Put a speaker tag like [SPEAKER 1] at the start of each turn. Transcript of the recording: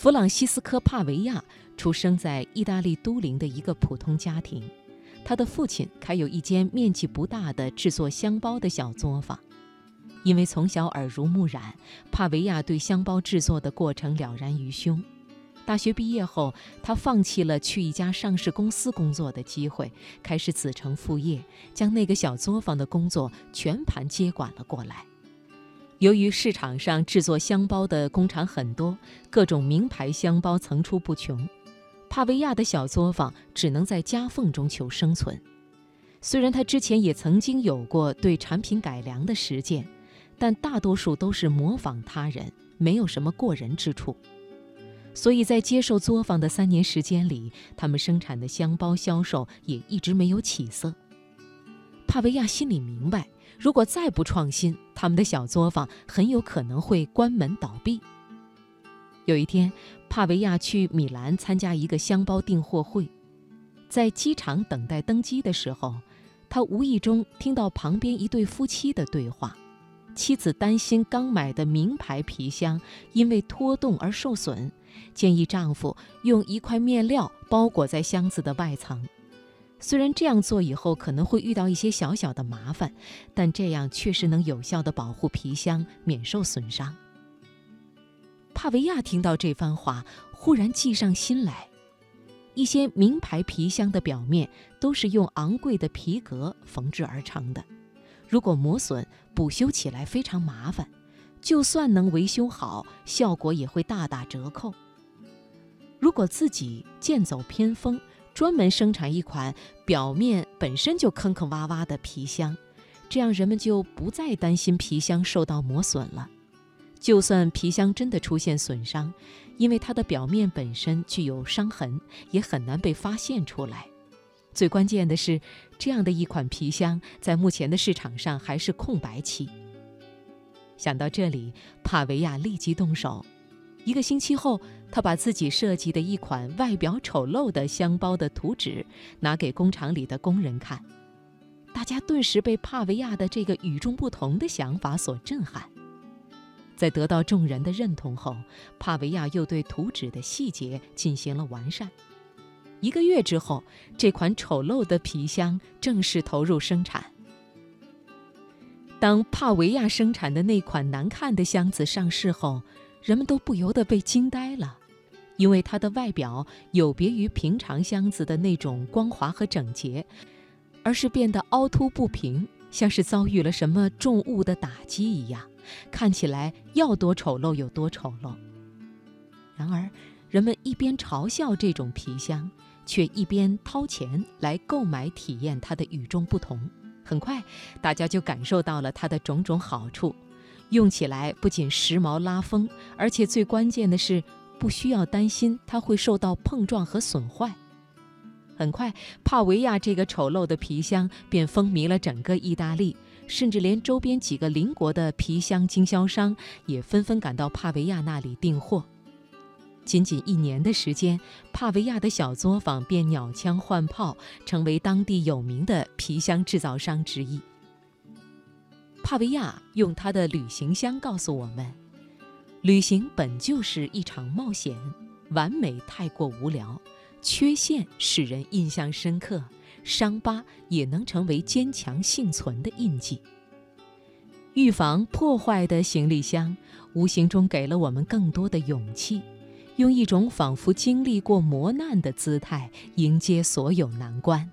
[SPEAKER 1] 弗朗西斯科·帕维亚出生在意大利都灵的一个普通家庭，他的父亲开有一间面积不大的制作香包的小作坊。因为从小耳濡目染，帕维亚对香包制作的过程了然于胸。大学毕业后，他放弃了去一家上市公司工作的机会，开始子承父业，将那个小作坊的工作全盘接管了过来。由于市场上制作香包的工厂很多，各种名牌香包层出不穷，帕维亚的小作坊只能在夹缝中求生存。虽然他之前也曾经有过对产品改良的实践，但大多数都是模仿他人，没有什么过人之处。所以在接受作坊的三年时间里，他们生产的香包销售也一直没有起色。帕维亚心里明白。如果再不创新，他们的小作坊很有可能会关门倒闭。有一天，帕维亚去米兰参加一个箱包订货会，在机场等待登机的时候，他无意中听到旁边一对夫妻的对话。妻子担心刚买的名牌皮箱因为脱动而受损，建议丈夫用一块面料包裹在箱子的外层。虽然这样做以后可能会遇到一些小小的麻烦，但这样确实能有效地保护皮箱免受损伤。帕维亚听到这番话，忽然计上心来。一些名牌皮箱的表面都是用昂贵的皮革缝制而成的，如果磨损，补修起来非常麻烦，就算能维修好，效果也会大打折扣。如果自己剑走偏锋，专门生产一款表面本身就坑坑洼洼的皮箱，这样人们就不再担心皮箱受到磨损了。就算皮箱真的出现损伤，因为它的表面本身具有伤痕，也很难被发现出来。最关键的是，这样的一款皮箱在目前的市场上还是空白期。想到这里，帕维亚立即动手。一个星期后，他把自己设计的一款外表丑陋的箱包的图纸拿给工厂里的工人看，大家顿时被帕维亚的这个与众不同的想法所震撼。在得到众人的认同后，帕维亚又对图纸的细节进行了完善。一个月之后，这款丑陋的皮箱正式投入生产。当帕维亚生产的那款难看的箱子上市后，人们都不由得被惊呆了，因为它的外表有别于平常箱子的那种光滑和整洁，而是变得凹凸不平，像是遭遇了什么重物的打击一样，看起来要多丑陋有多丑陋。然而，人们一边嘲笑这种皮箱，却一边掏钱来购买体验它的与众不同。很快，大家就感受到了它的种种好处。用起来不仅时髦拉风，而且最关键的是，不需要担心它会受到碰撞和损坏。很快，帕维亚这个丑陋的皮箱便风靡了整个意大利，甚至连周边几个邻国的皮箱经销商也纷纷赶到帕维亚那里订货。仅仅一年的时间，帕维亚的小作坊便鸟枪换炮，成为当地有名的皮箱制造商之一。帕维亚用他的旅行箱告诉我们：旅行本就是一场冒险，完美太过无聊，缺陷使人印象深刻，伤疤也能成为坚强幸存的印记。预防破坏的行李箱，无形中给了我们更多的勇气，用一种仿佛经历过磨难的姿态迎接所有难关。